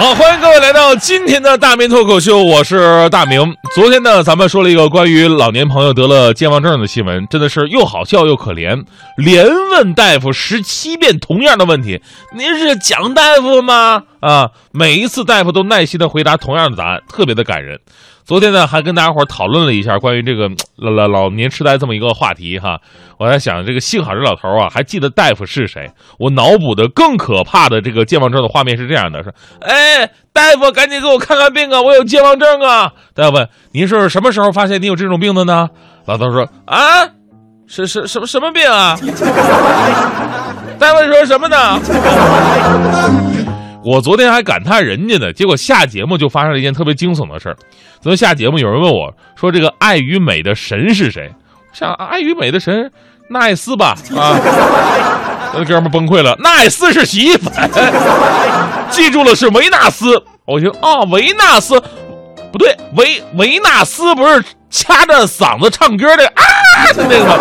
好，欢迎各位来到今天的大明脱口秀，我是大明。昨天呢，咱们说了一个关于老年朋友得了健忘症的新闻，真的是又好笑又可怜，连问大夫十七遍同样的问题。您是蒋大夫吗？啊，每一次大夫都耐心的回答同样的答案，特别的感人。昨天呢，还跟大家伙讨论了一下关于这个老老老年痴呆这么一个话题哈。我在想，这个幸好这老头啊还记得大夫是谁。我脑补的更可怕的这个健忘症的画面是这样的：说，哎，大夫，赶紧给我看看病啊，我有健忘症啊。大夫，您是什么时候发现你有这种病的呢？老头说，啊，是是什么什么病啊？大夫说什么呢？我昨天还感叹人家呢，结果下节目就发生了一件特别惊悚的事儿。昨天下节目有人问我说：“这个爱与美的神是谁？”像爱与美的神，纳艾斯吧？啊，那哥们崩溃了。纳艾斯是洗衣粉，记住了是维纳斯。我听啊，维纳斯不对，维维纳斯不是掐着嗓子唱歌的啊的那个吗？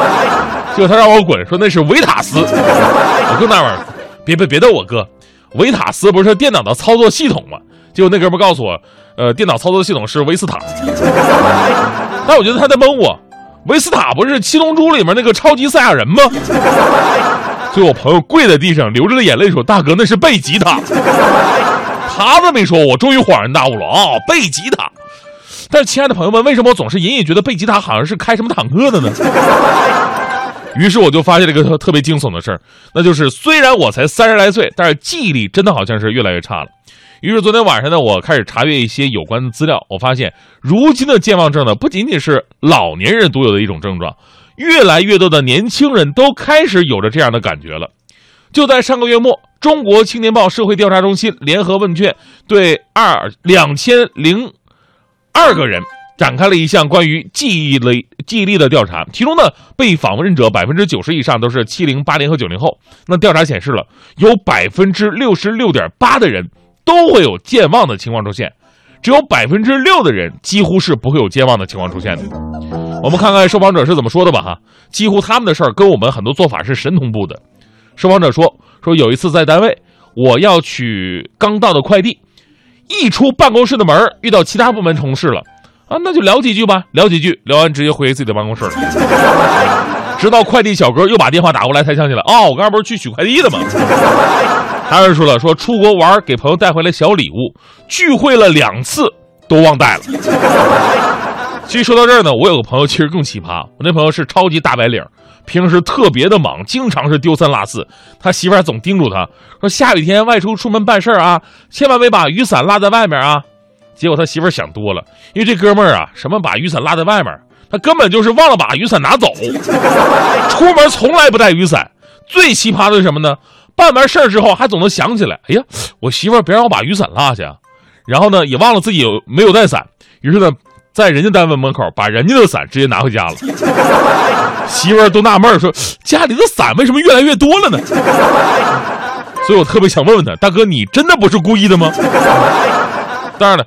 结果他让我滚，说那是维塔斯。我更纳闷，别别别逗我哥。维塔斯不是电脑的操作系统吗？结果那哥们告诉我，呃，电脑操作系统是维斯塔。但我觉得他在蒙我，维斯塔不是《七龙珠》里面那个超级赛亚人吗？所以我朋友跪在地上，流着眼泪说：“大哥，那是贝吉塔。”他这么一说，我终于恍然大悟了啊，贝吉塔。但是，亲爱的朋友们，为什么我总是隐隐觉得贝吉塔好像是开什么坦克的呢？于是我就发现了一个特别惊悚的事儿，那就是虽然我才三十来岁，但是记忆力真的好像是越来越差了。于是昨天晚上呢，我开始查阅一些有关的资料，我发现如今的健忘症呢，不仅仅是老年人独有的一种症状，越来越多的年轻人都开始有着这样的感觉了。就在上个月末，中国青年报社会调查中心联合问卷对二两千零二个人。展开了一项关于记忆力记忆力的调查，其中呢，被访问者百分之九十以上都是七零、八零和九零后。那调查显示了，有百分之六十六点八的人都会有健忘的情况出现，只有百分之六的人几乎是不会有健忘的情况出现的。我们看看受访者是怎么说的吧，哈，几乎他们的事儿跟我们很多做法是神同步的。受访者说，说有一次在单位，我要取刚到的快递，一出办公室的门遇到其他部门同事了。啊，那就聊几句吧，聊几句，聊完直接回自己的办公室了。直到快递小哥又把电话打过来，才想起来，哦，我刚才不是去取快递的吗？还有人说了，说出国玩给朋友带回来小礼物，聚会了两次都忘带了。其实说到这儿呢，我有个朋友其实更奇葩，我那朋友是超级大白领，平时特别的忙，经常是丢三落四。他媳妇儿总叮嘱他说，下雨天外出出门办事儿啊，千万别把雨伞落在外面啊。结果他媳妇想多了，因为这哥们儿啊，什么把雨伞落在外面，他根本就是忘了把雨伞拿走，出门从来不带雨伞。最奇葩的是什么呢？办完事儿之后还总能想起来，哎呀，我媳妇别让我把雨伞落下，然后呢也忘了自己有没有带伞，于是呢在人家单位门口把人家的伞直接拿回家了。媳妇都纳闷说，家里的伞为什么越来越多了呢？所以我特别想问问他，大哥，你真的不是故意的吗？当然了。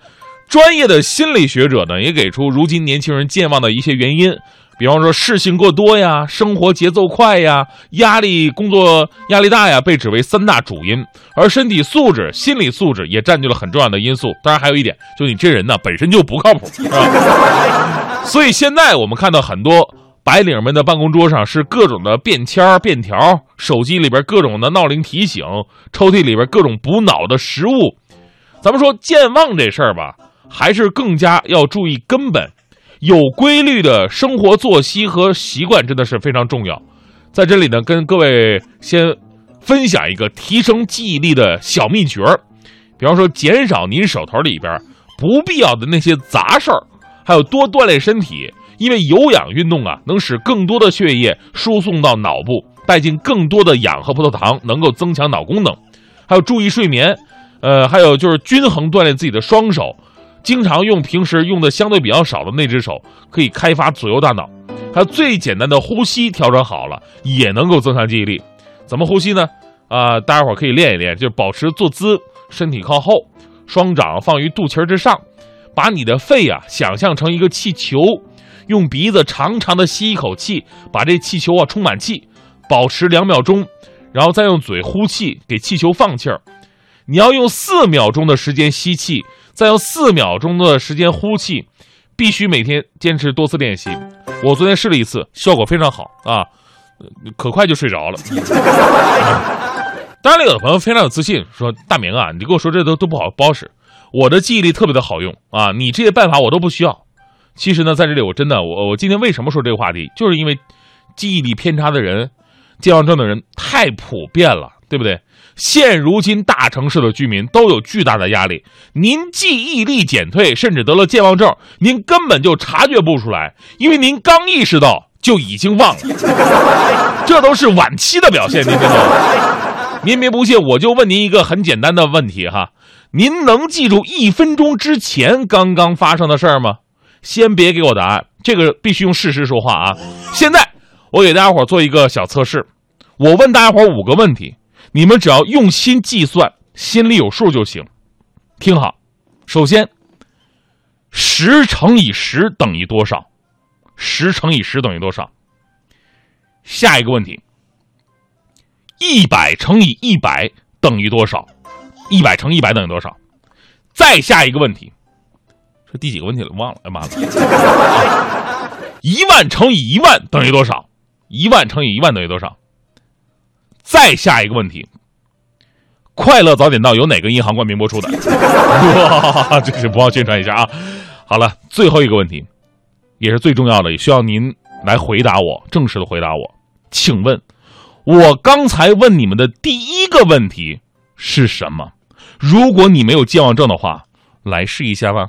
专业的心理学者呢，也给出如今年轻人健忘的一些原因，比方说事情过多呀，生活节奏快呀，压力工作压力大呀，被指为三大主因。而身体素质、心理素质也占据了很重要的因素。当然还有一点，就你这人呢本身就不靠谱，是吧？所以现在我们看到很多白领们的办公桌上是各种的便签便条，手机里边各种的闹铃提醒，抽屉里边各种补脑的食物。咱们说健忘这事儿吧。还是更加要注意根本，有规律的生活作息和习惯真的是非常重要。在这里呢，跟各位先分享一个提升记忆力的小秘诀儿，比方说减少您手头里边不必要的那些杂事儿，还有多锻炼身体，因为有氧运动啊，能使更多的血液输送到脑部，带进更多的氧和葡萄糖，能够增强脑功能。还有注意睡眠，呃，还有就是均衡锻炼自己的双手。经常用平时用的相对比较少的那只手，可以开发左右大脑。还有最简单的呼吸调整好了，也能够增强记忆力。怎么呼吸呢？啊，大家伙可以练一练，就是保持坐姿，身体靠后，双掌放于肚脐之上，把你的肺啊想象成一个气球，用鼻子长长的吸一口气，把这气球啊充满气，保持两秒钟，然后再用嘴呼气，给气球放气儿。你要用四秒钟的时间吸气，再用四秒钟的时间呼气，必须每天坚持多次练习。我昨天试了一次，效果非常好啊，可快就睡着了。当然了，有的朋友非常有自信，说大明啊，你跟我说这都都不好不好使，我的记忆力特别的好用啊，你这些办法我都不需要。其实呢，在这里我真的，我我今天为什么说这个话题，就是因为记忆力偏差的人、健忘症的人太普遍了，对不对？现如今大城市的居民都有巨大的压力，您记忆力减退，甚至得了健忘症，您根本就察觉不出来，因为您刚意识到就已经忘了，这都是晚期的表现，您知道吗？您别不信，我就问您一个很简单的问题哈，您能记住一分钟之前刚刚发生的事儿吗？先别给我答案，这个必须用事实说话啊！现在我给大家伙做一个小测试，我问大家伙五个问题。你们只要用心计算，心里有数就行。听好，首先，十乘以十等于多少？十乘以十等于多少？下一个问题，一百乘以一百等于多少？一百乘一百等于多少？再下一个问题，这第几个问题了？忘了，哎妈的！一万乘以一万等于多少？一万乘以一万等于多少？再下一个问题，快乐早点到有哪个银行冠名播出的？哇，这是不忘宣传一下啊！好了，最后一个问题，也是最重要的，也需要您来回答我，正式的回答我。请问，我刚才问你们的第一个问题是什么？如果你没有健忘症的话，来试一下吧。